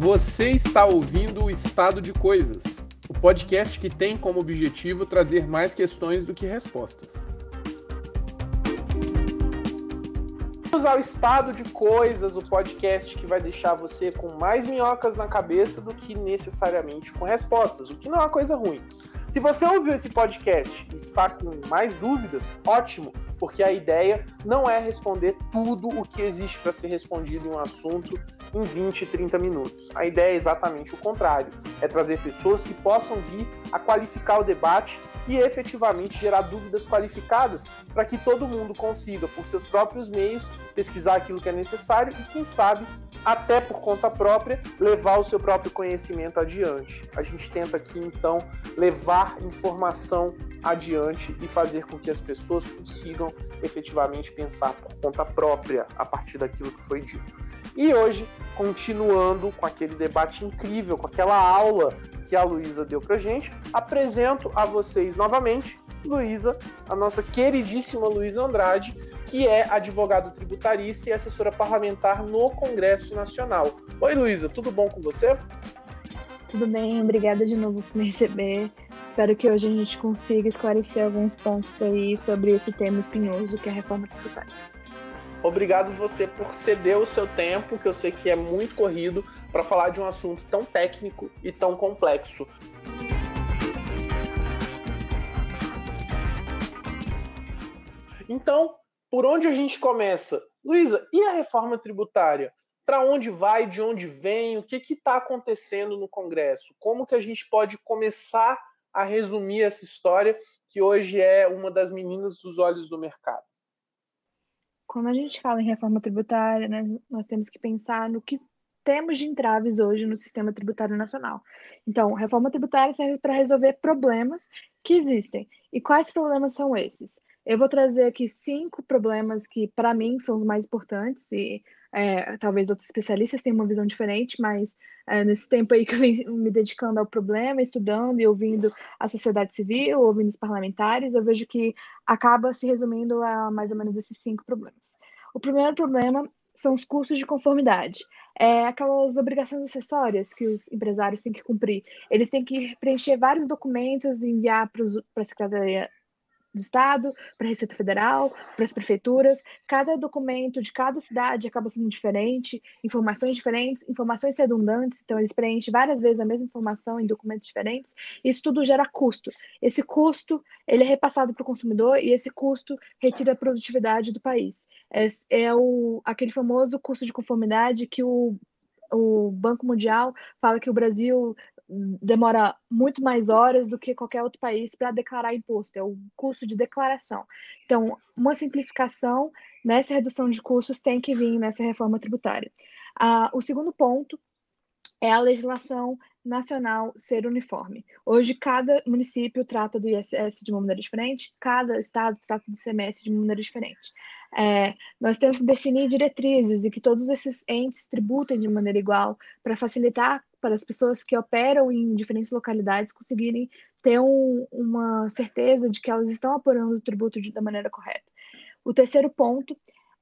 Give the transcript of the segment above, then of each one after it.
Você está ouvindo o Estado de Coisas, o podcast que tem como objetivo trazer mais questões do que respostas. Vamos ao Estado de Coisas, o podcast que vai deixar você com mais minhocas na cabeça do que necessariamente com respostas, o que não é uma coisa ruim. Se você ouviu esse podcast e está com mais dúvidas, ótimo, porque a ideia não é responder tudo o que existe para ser respondido em um assunto em 20, 30 minutos. A ideia é exatamente o contrário: é trazer pessoas que possam vir a qualificar o debate e efetivamente gerar dúvidas qualificadas para que todo mundo consiga, por seus próprios meios, pesquisar aquilo que é necessário e, quem sabe, até por conta própria, levar o seu próprio conhecimento adiante. A gente tenta aqui, então, levar informação adiante e fazer com que as pessoas consigam efetivamente pensar por conta própria a partir daquilo que foi dito. E hoje, continuando com aquele debate incrível, com aquela aula que a Luísa deu pra gente, apresento a vocês novamente Luísa, a nossa queridíssima Luísa Andrade, que é advogada tributarista e assessora parlamentar no Congresso Nacional. Oi, Luísa, tudo bom com você? Tudo bem, obrigada de novo por me receber. Espero que hoje a gente consiga esclarecer alguns pontos aí sobre esse tema espinhoso que é a reforma tributária. Obrigado você por ceder o seu tempo, que eu sei que é muito corrido, para falar de um assunto tão técnico e tão complexo. Então, por onde a gente começa? Luísa, e a reforma tributária? Para onde vai, de onde vem, o que está acontecendo no Congresso? Como que a gente pode começar a resumir essa história que hoje é uma das meninas dos olhos do mercado? Quando a gente fala em reforma tributária, né, nós temos que pensar no que temos de entraves hoje no sistema tributário nacional. Então, reforma tributária serve para resolver problemas que existem. E quais problemas são esses? Eu vou trazer aqui cinco problemas que, para mim, são os mais importantes, e é, talvez outros especialistas tenham uma visão diferente, mas é, nesse tempo aí que eu venho me dedicando ao problema, estudando e ouvindo a sociedade civil, ouvindo os parlamentares, eu vejo que acaba se resumindo a mais ou menos esses cinco problemas. O primeiro problema são os custos de conformidade. É aquelas obrigações acessórias que os empresários têm que cumprir. Eles têm que preencher vários documentos e enviar para a Secretaria do Estado, para a Receita Federal, para as prefeituras. Cada documento de cada cidade acaba sendo diferente, informações diferentes, informações redundantes, então eles preenchem várias vezes a mesma informação em documentos diferentes. Isso tudo gera custo. Esse custo ele é repassado para o consumidor e esse custo retira a produtividade do país. É, é o, aquele famoso custo de conformidade que o o Banco Mundial fala que o Brasil demora muito mais horas do que qualquer outro país para declarar imposto, é o custo de declaração. Então, uma simplificação nessa redução de custos tem que vir nessa reforma tributária. Ah, o segundo ponto é a legislação nacional ser uniforme. Hoje, cada município trata do ISS de uma maneira diferente, cada estado trata do CMS de uma maneira diferente. É, nós temos que definir diretrizes e que todos esses entes tributem de maneira igual para facilitar para as pessoas que operam em diferentes localidades conseguirem ter um, uma certeza de que elas estão apurando o tributo de, da maneira correta. O terceiro ponto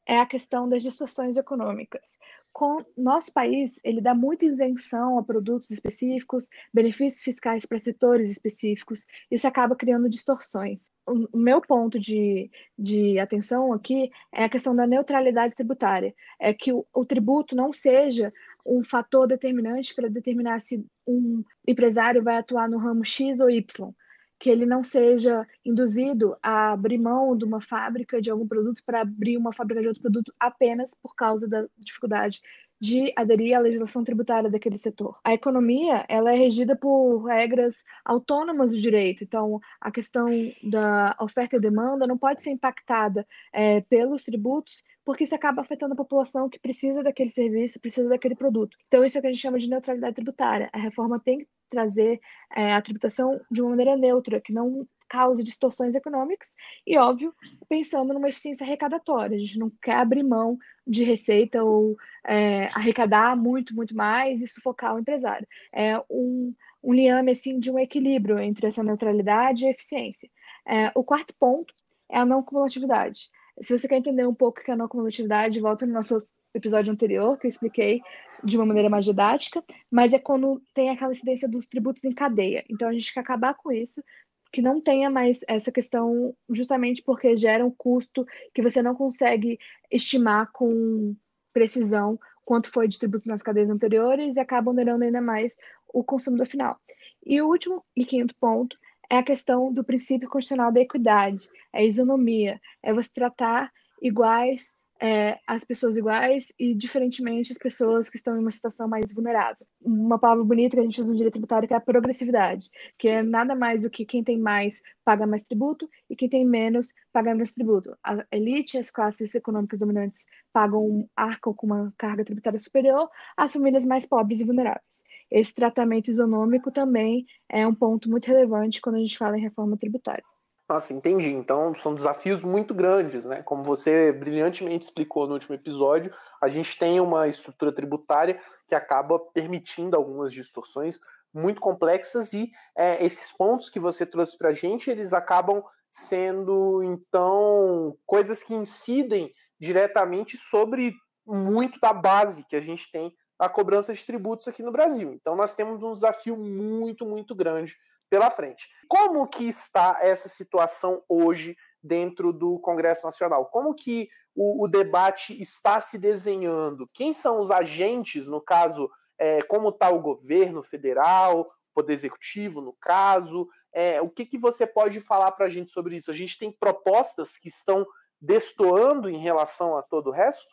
é a questão das distorções econômicas. Com nosso país, ele dá muita isenção a produtos específicos, benefícios fiscais para setores específicos, isso acaba criando distorções o meu ponto de, de atenção aqui é a questão da neutralidade tributária. É que o, o tributo não seja um fator determinante para determinar se um empresário vai atuar no ramo X ou Y. Que ele não seja induzido a abrir mão de uma fábrica de algum produto para abrir uma fábrica de outro produto apenas por causa da dificuldade de aderir à legislação tributária daquele setor. A economia ela é regida por regras autônomas do direito, então a questão da oferta e demanda não pode ser impactada é, pelos tributos, porque isso acaba afetando a população que precisa daquele serviço, precisa daquele produto. Então isso é o que a gente chama de neutralidade tributária. A reforma tem que trazer é, a tributação de uma maneira neutra, que não cause distorções econômicas e, óbvio, pensando numa eficiência arrecadatória. A gente não quer abrir mão de receita ou é, arrecadar muito, muito mais e sufocar o empresário. É um, um liame assim, de um equilíbrio entre essa neutralidade e eficiência. É, o quarto ponto é a não cumulatividade. Se você quer entender um pouco o que é a não cumulatividade, volta no nosso episódio anterior, que eu expliquei de uma maneira mais didática, mas é quando tem aquela incidência dos tributos em cadeia. Então a gente quer acabar com isso, que não tenha mais essa questão, justamente porque gera um custo que você não consegue estimar com precisão quanto foi de tributo nas cadeias anteriores e acaba onerando ainda mais o consumidor final. E o último e quinto ponto é a questão do princípio constitucional da equidade, é a isonomia, é você tratar iguais é, as pessoas iguais e, diferentemente, as pessoas que estão em uma situação mais vulnerável. Uma palavra bonita que a gente usa no direito tributário que é a progressividade, que é nada mais do que quem tem mais paga mais tributo e quem tem menos paga menos tributo. A elite, as classes econômicas dominantes pagam, arcam com uma carga tributária superior às famílias mais pobres e vulneráveis. Esse tratamento isonômico também é um ponto muito relevante quando a gente fala em reforma tributária. Nossa, entendi. Então são desafios muito grandes, né? Como você brilhantemente explicou no último episódio, a gente tem uma estrutura tributária que acaba permitindo algumas distorções muito complexas e é, esses pontos que você trouxe para a gente, eles acabam sendo então coisas que incidem diretamente sobre muito da base que a gente tem a cobrança de tributos aqui no Brasil. Então nós temos um desafio muito, muito grande pela frente. Como que está essa situação hoje dentro do Congresso Nacional? Como que o, o debate está se desenhando? Quem são os agentes, no caso, é, como está o governo federal, poder executivo, no caso? É, o que, que você pode falar para a gente sobre isso? A gente tem propostas que estão destoando em relação a todo o resto?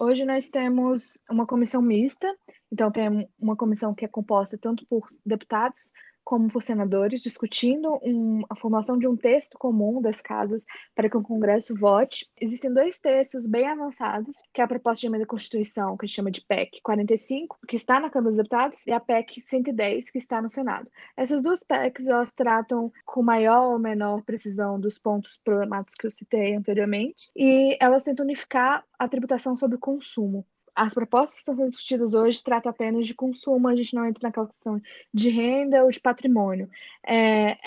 Hoje nós temos uma comissão mista, então tem uma comissão que é composta tanto por deputados como por senadores, discutindo um, a formação de um texto comum das casas para que o Congresso vote. Existem dois textos bem avançados, que é a proposta de emenda à Constituição, que a gente chama de PEC 45, que está na Câmara dos Deputados, e a PEC 110, que está no Senado. Essas duas PECs, elas tratam com maior ou menor precisão dos pontos problemáticos que eu citei anteriormente, e elas tentam unificar a tributação sobre o consumo as propostas que estão sendo discutidas hoje tratam apenas de consumo, a gente não entra naquela questão de renda ou de patrimônio. É,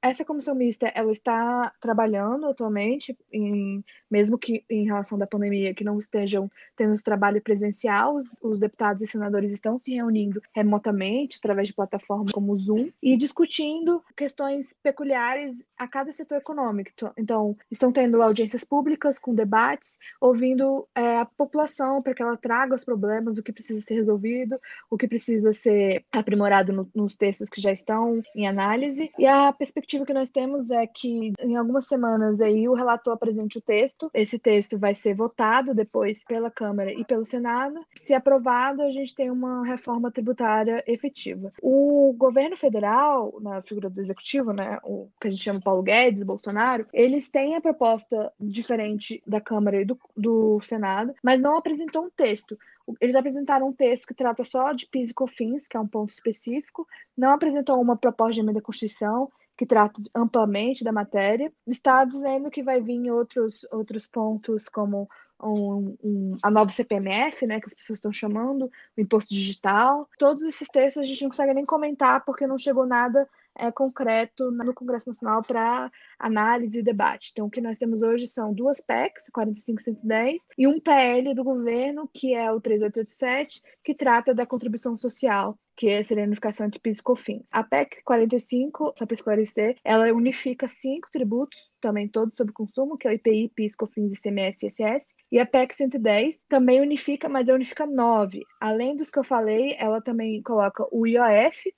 essa comissão mista ela está trabalhando atualmente, em, mesmo que em relação da pandemia, que não estejam tendo trabalho presencial, os, os, deputados e senadores estão se reunindo remotamente, através de plataformas como o Zoom, e discutindo questões peculiares a cada setor econômico. Então, estão tendo audiências públicas com debates, ouvindo é, a população para que ela traga os problemas, o que precisa ser resolvido, o que precisa ser aprimorado no, nos textos que já estão em análise, e a perspectiva perspectiva que nós temos é que em algumas semanas aí o relator apresente o texto. Esse texto vai ser votado depois pela Câmara e pelo Senado. Se aprovado, a gente tem uma reforma tributária efetiva. O governo federal, na figura do executivo, né, o que a gente chama Paulo Guedes, Bolsonaro, eles têm a proposta diferente da Câmara e do, do Senado, mas não apresentou um texto. Eles apresentaram um texto que trata só de PIS e COFINS, que é um ponto específico, não apresentou uma proposta de emenda à Constituição, que trata amplamente da matéria. Está dizendo que vai vir outros, outros pontos, como um, um, a nova CPMF, né, que as pessoas estão chamando, o imposto digital. Todos esses textos a gente não consegue nem comentar porque não chegou nada é, concreto no Congresso Nacional para análise e debate. Então, o que nós temos hoje são duas PECs, 45 e 110, um PL do governo, que é o 3887, que trata da contribuição social que é a unificação entre PIS e COFINS. A PEC 45, só para esclarecer, ela unifica cinco tributos, também todos sobre consumo, que é o IPI, PIS, COFINS, ICMS e ISS. E a PEC 110 também unifica, mas ela unifica nove. Além dos que eu falei, ela também coloca o IOF,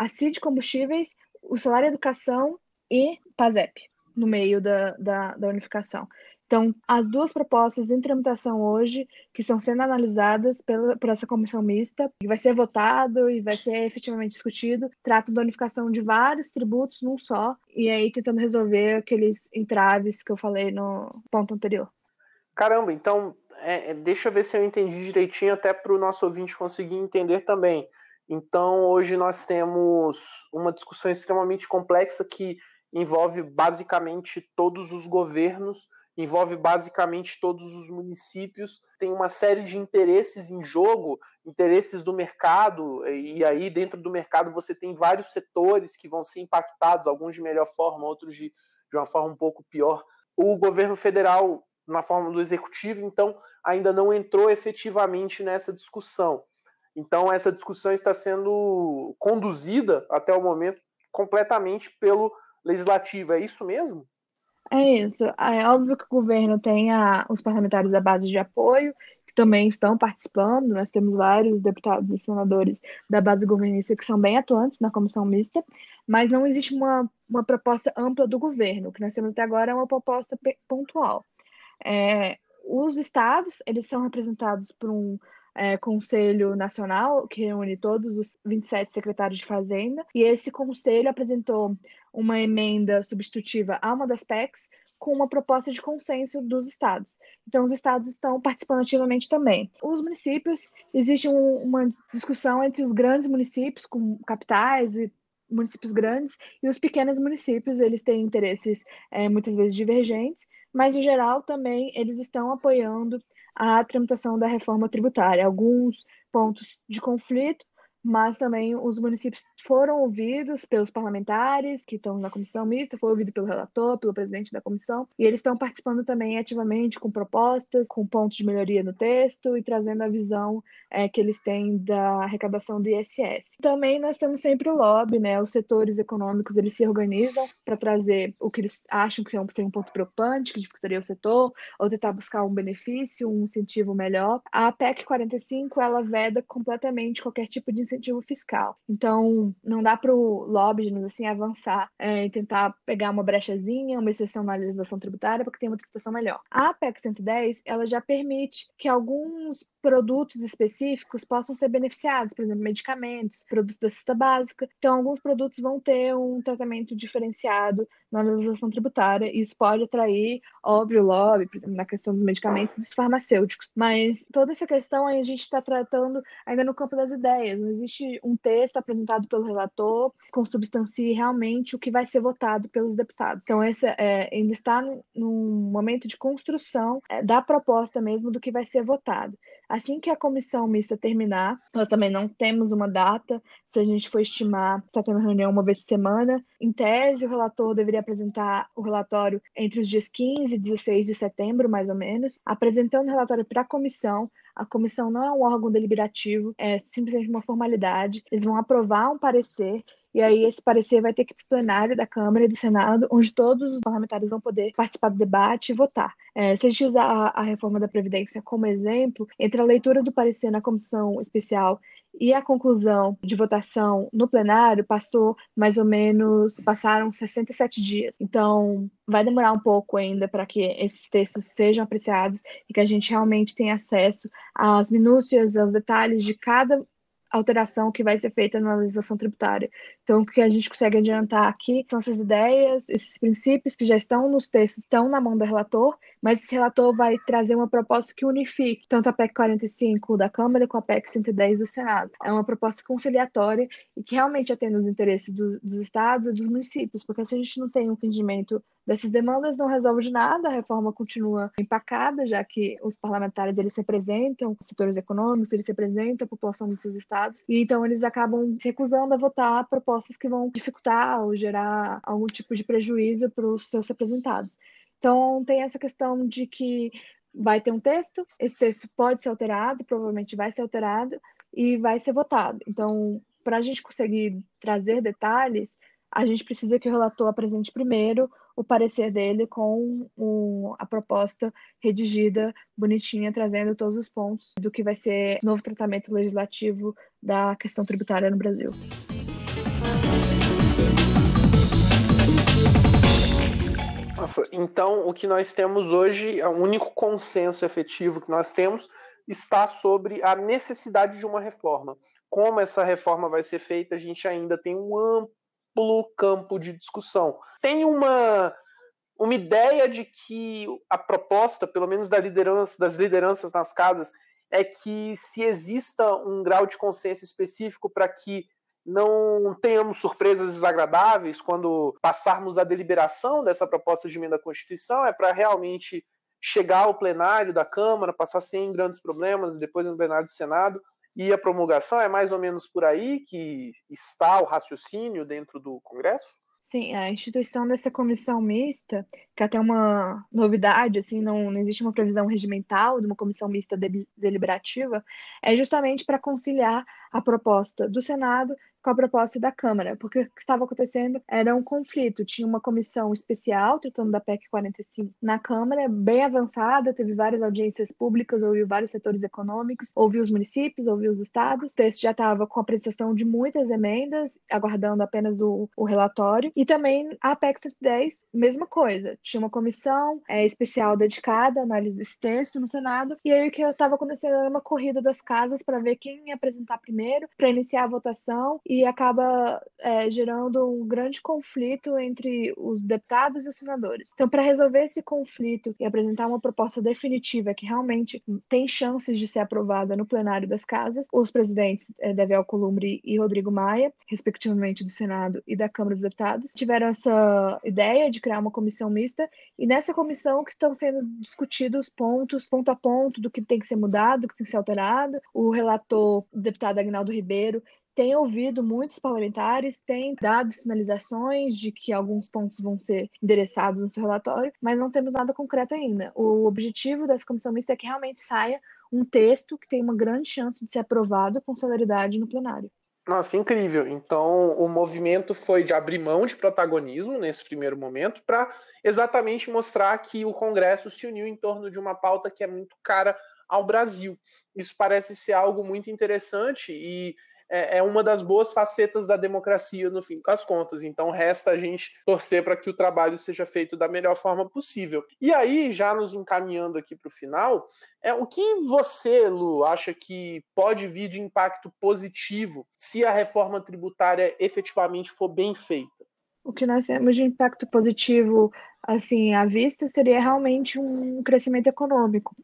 a CID Combustíveis, o Salário Educação e PASEP no meio da, da, da unificação. Então, as duas propostas em tramitação hoje, que estão sendo analisadas pela, por essa comissão mista, que vai ser votado e vai ser efetivamente discutido, tratam da unificação de vários tributos num só, e aí tentando resolver aqueles entraves que eu falei no ponto anterior. Caramba, então, é, é deixa eu ver se eu entendi direitinho, até para o nosso ouvinte conseguir entender também. Então, hoje nós temos uma discussão extremamente complexa que envolve basicamente todos os governos, envolve basicamente todos os municípios, tem uma série de interesses em jogo, interesses do mercado, e aí dentro do mercado você tem vários setores que vão ser impactados, alguns de melhor forma, outros de, de uma forma um pouco pior. O governo federal na forma do executivo, então ainda não entrou efetivamente nessa discussão. Então essa discussão está sendo conduzida até o momento completamente pelo legislativo. É isso mesmo? É isso. É óbvio que o governo tem a, os parlamentares da base de apoio, que também estão participando. Nós temos vários deputados e senadores da base governista que são bem atuantes na comissão mista, mas não existe uma, uma proposta ampla do governo. O que nós temos até agora é uma proposta pontual. É, os estados, eles são representados por um é, Conselho Nacional, que reúne todos os 27 secretários de Fazenda, e esse conselho apresentou uma emenda substitutiva a uma das PECs com uma proposta de consenso dos estados. Então, os estados estão participando ativamente também. Os municípios, existe um, uma discussão entre os grandes municípios, com capitais e municípios grandes, e os pequenos municípios, eles têm interesses é, muitas vezes divergentes, mas, em geral, também eles estão apoiando a tramitação da reforma tributária. Alguns pontos de conflito, mas também os municípios foram ouvidos pelos parlamentares que estão na comissão mista, foi ouvido pelo relator, pelo presidente da comissão, e eles estão participando também ativamente com propostas, com pontos de melhoria no texto e trazendo a visão é, que eles têm da arrecadação do ISS. Também nós temos sempre o lobby, né? Os setores econômicos eles se organizam para trazer o que eles acham que é um, um ponto preocupante, que dificultaria o setor, ou tentar buscar um benefício, um incentivo melhor. A PEC 45 ela veda completamente qualquer tipo de incentivo fiscal. Então, não dá para o lobby, digamos assim, avançar é, e tentar pegar uma brechazinha, uma exceção na legislação tributária para que tenha uma tributação melhor. A PEC 110, ela já permite que alguns produtos específicos possam ser beneficiados, por exemplo, medicamentos, produtos da cesta básica. Então, alguns produtos vão ter um tratamento diferenciado na legislação tributária, e isso pode atrair, óbvio, lobby, na questão dos medicamentos dos farmacêuticos. Mas toda essa questão a gente está tratando ainda no campo das ideias. Não existe um texto apresentado pelo relator que consubstancie realmente o que vai ser votado pelos deputados. Então, esse é, ainda está num momento de construção é, da proposta mesmo do que vai ser votado. Assim que a comissão mista terminar, nós também não temos uma data, se a gente for estimar, está tendo reunião uma vez por semana. Em tese, o relator deveria apresentar o relatório entre os dias 15 e 16 de setembro, mais ou menos, apresentando o relatório para a comissão. A comissão não é um órgão deliberativo, é simplesmente uma formalidade. Eles vão aprovar um parecer e aí esse parecer vai ter que ir para o plenário da Câmara e do Senado, onde todos os parlamentares vão poder participar do debate e votar. É, se a gente usar a, a reforma da Previdência como exemplo, entre a leitura do parecer na comissão especial e a conclusão de votação no plenário passou mais ou menos, passaram 67 dias. Então, vai demorar um pouco ainda para que esses textos sejam apreciados e que a gente realmente tenha acesso às minúcias, aos detalhes de cada alteração que vai ser feita na legislação tributária. Então, o que a gente consegue adiantar aqui são essas ideias, esses princípios que já estão nos textos, estão na mão do relator, mas esse relator vai trazer uma proposta que unifique tanto a PEC 45 da Câmara com a PEC 110 do Senado. É uma proposta conciliatória e que realmente atende os interesses do, dos estados e dos municípios, porque se a gente não tem um entendimento dessas demandas, não resolve de nada, a reforma continua empacada, já que os parlamentares eles representam setores econômicos, eles representam a população dos seus estados, e então eles acabam se recusando a votar propostas que vão dificultar ou gerar algum tipo de prejuízo para os seus representados. Então, tem essa questão de que vai ter um texto, esse texto pode ser alterado, provavelmente vai ser alterado, e vai ser votado. Então, para a gente conseguir trazer detalhes, a gente precisa que o relator apresente primeiro o parecer dele com a proposta redigida, bonitinha, trazendo todos os pontos do que vai ser novo tratamento legislativo da questão tributária no Brasil. Nossa, então o que nós temos hoje, o único consenso efetivo que nós temos está sobre a necessidade de uma reforma. Como essa reforma vai ser feita, a gente ainda tem um amplo amplo campo de discussão. Tem uma, uma ideia de que a proposta, pelo menos da liderança, das lideranças nas casas, é que se exista um grau de consenso específico para que não tenhamos surpresas desagradáveis quando passarmos a deliberação dessa proposta de emenda à Constituição, é para realmente chegar ao plenário da Câmara, passar sem grandes problemas, depois no plenário do Senado, e a promulgação é mais ou menos por aí que está o raciocínio dentro do Congresso? Sim, a instituição dessa comissão mista, que até uma novidade, assim, não, não existe uma previsão regimental de uma comissão mista deliberativa, é justamente para conciliar a proposta do Senado com a proposta da Câmara, porque o que estava acontecendo era um conflito. Tinha uma comissão especial tratando da PEC 45 na Câmara, bem avançada, teve várias audiências públicas, ouviu vários setores econômicos, ouviu os municípios, ouviu os estados. O texto já estava com a apresentação de muitas emendas, aguardando apenas o, o relatório. E também a PEC 110, mesma coisa. Tinha uma comissão é, especial dedicada à análise desse texto no Senado, e aí o que estava acontecendo era uma corrida das casas para ver quem ia apresentar primeiro, para iniciar a votação e acaba é, gerando um grande conflito entre os deputados e os senadores. Então, para resolver esse conflito e apresentar uma proposta definitiva que realmente tem chances de ser aprovada no plenário das casas, os presidentes é, Davi Alcolumbre e Rodrigo Maia, respectivamente do Senado e da Câmara dos Deputados, tiveram essa ideia de criar uma comissão mista e nessa comissão que estão sendo discutidos pontos, ponto a ponto, do que tem que ser mudado, do que tem que ser alterado. O relator, o deputado Agnaldo Ribeiro, tem ouvido muitos parlamentares, tem dado sinalizações de que alguns pontos vão ser endereçados no seu relatório, mas não temos nada concreto ainda. O objetivo dessa comissão mista é que realmente saia um texto que tem uma grande chance de ser aprovado com celeridade no plenário. Nossa, incrível. Então, o movimento foi de abrir mão de protagonismo nesse primeiro momento para exatamente mostrar que o Congresso se uniu em torno de uma pauta que é muito cara ao Brasil. Isso parece ser algo muito interessante e é, é uma das boas facetas da democracia, no fim das contas. Então, resta a gente torcer para que o trabalho seja feito da melhor forma possível. E aí, já nos encaminhando aqui para o final, é o que você, Lu, acha que pode vir de impacto positivo se a reforma tributária efetivamente for bem feita? O que nós temos de impacto positivo, assim, à vista, seria realmente um crescimento econômico.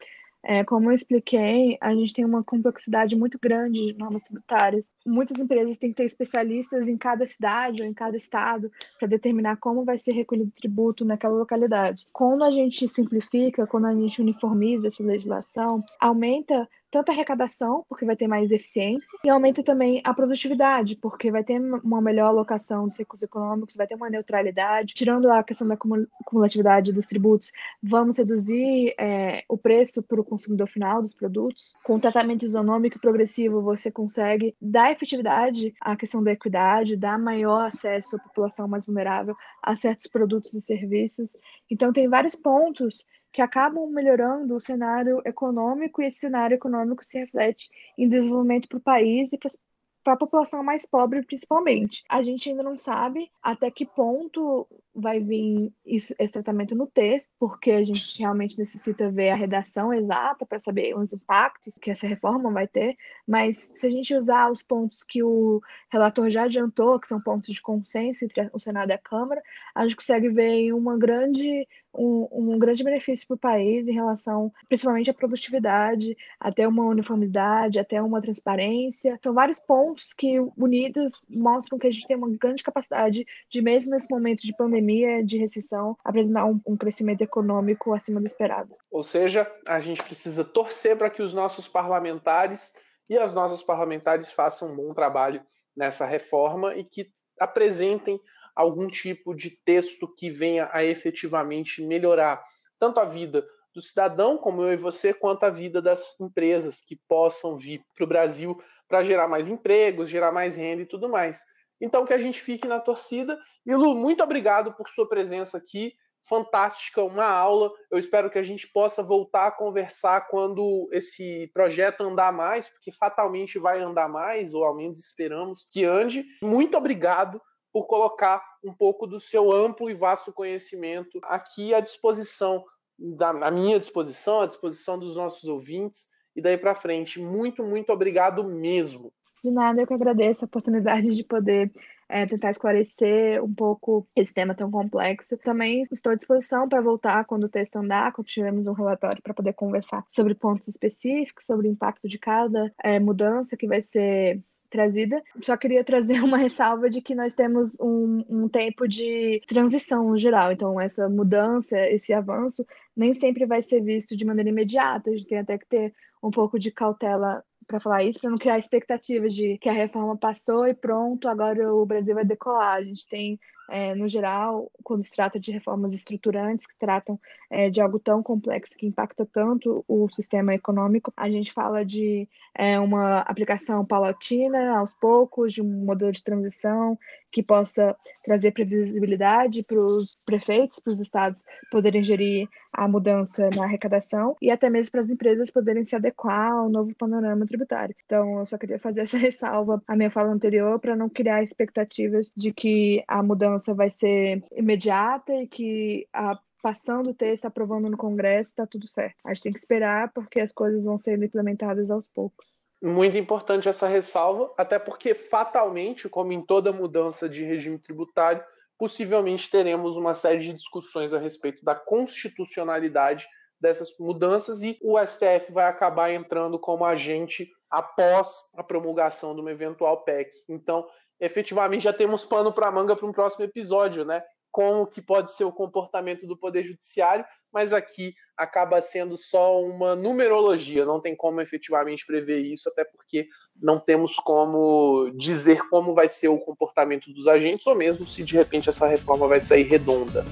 É, como eu expliquei, a gente tem uma complexidade muito grande de normas tributárias. Muitas empresas têm que ter especialistas em cada cidade ou em cada estado para determinar como vai ser recolhido o tributo naquela localidade. Quando a gente simplifica, quando a gente uniformiza essa legislação, aumenta tanto a arrecadação, porque vai ter mais eficiência, e aumenta também a produtividade, porque vai ter uma melhor alocação dos recursos econômicos, vai ter uma neutralidade. Tirando a questão da cumulatividade dos tributos, vamos reduzir é, o preço para o consumidor final dos produtos. Com tratamento isonômico e progressivo, você consegue dar efetividade à questão da equidade, dar maior acesso à população mais vulnerável a certos produtos e serviços. Então, tem vários pontos que acabam melhorando o cenário econômico e esse cenário econômico se reflete em desenvolvimento para o país e para a população mais pobre, principalmente. A gente ainda não sabe até que ponto vai vir isso, esse tratamento no texto, porque a gente realmente necessita ver a redação exata para saber os impactos que essa reforma vai ter. Mas se a gente usar os pontos que o relator já adiantou, que são pontos de consenso entre o Senado e a Câmara, a gente consegue ver uma grande um, um grande benefício para o país em relação, principalmente à produtividade, até uma uniformidade, até uma transparência. São vários pontos que, unidos, mostram que a gente tem uma grande capacidade de, mesmo nesse momento de pandemia, de recessão, apresentar um, um crescimento econômico acima do esperado. Ou seja, a gente precisa torcer para que os nossos parlamentares e as nossas parlamentares façam um bom trabalho nessa reforma e que apresentem algum tipo de texto que venha a efetivamente melhorar tanto a vida do cidadão, como eu e você, quanto a vida das empresas que possam vir para o Brasil para gerar mais empregos, gerar mais renda e tudo mais. Então, que a gente fique na torcida. E Lu, muito obrigado por sua presença aqui. Fantástica, uma aula. Eu espero que a gente possa voltar a conversar quando esse projeto andar mais, porque fatalmente vai andar mais, ou ao menos esperamos que ande. Muito obrigado por colocar um pouco do seu amplo e vasto conhecimento aqui à disposição, da, à minha disposição, à disposição dos nossos ouvintes e daí para frente. Muito, muito obrigado mesmo. De nada, eu que agradeço a oportunidade de poder é, tentar esclarecer um pouco esse tema tão complexo. Também estou à disposição para voltar quando o texto andar, quando tivermos um relatório para poder conversar sobre pontos específicos, sobre o impacto de cada é, mudança que vai ser trazida. Só queria trazer uma ressalva de que nós temos um, um tempo de transição geral. Então, essa mudança, esse avanço, nem sempre vai ser visto de maneira imediata. A gente tem até que ter um pouco de cautela para falar isso, para não criar expectativas de que a reforma passou e pronto, agora o Brasil vai decolar. A gente tem é, no geral, quando se trata de reformas estruturantes que tratam é, de algo tão complexo que impacta tanto o sistema econômico, a gente fala de é, uma aplicação paulatina, aos poucos, de um modelo de transição que possa trazer previsibilidade para os prefeitos, para os estados poderem gerir a mudança na arrecadação e até mesmo para as empresas poderem se adequar ao novo panorama tributário. Então, eu só queria fazer essa ressalva à minha fala anterior para não criar expectativas de que a mudança vai ser imediata e que a passando o texto, aprovando no Congresso, está tudo certo. A gente tem que esperar porque as coisas vão sendo implementadas aos poucos. Muito importante essa ressalva, até porque fatalmente, como em toda mudança de regime tributário, possivelmente teremos uma série de discussões a respeito da constitucionalidade dessas mudanças e o STF vai acabar entrando como agente após a promulgação de uma eventual PEC. Então, efetivamente, já temos pano para manga para um próximo episódio, né? Como que pode ser o comportamento do Poder Judiciário, mas aqui acaba sendo só uma numerologia, não tem como efetivamente prever isso, até porque não temos como dizer como vai ser o comportamento dos agentes, ou mesmo se de repente essa reforma vai sair redonda.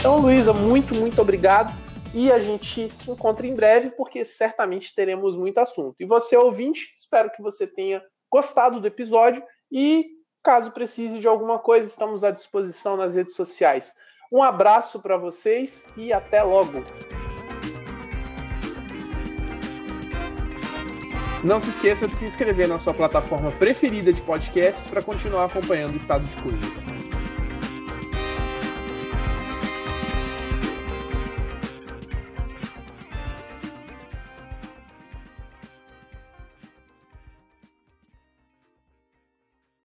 Então, Luísa, muito, muito obrigado. E a gente se encontra em breve, porque certamente teremos muito assunto. E você, ouvinte, espero que você tenha gostado do episódio e Caso precise de alguma coisa, estamos à disposição nas redes sociais. Um abraço para vocês e até logo! Não se esqueça de se inscrever na sua plataforma preferida de podcasts para continuar acompanhando o estado de coisas.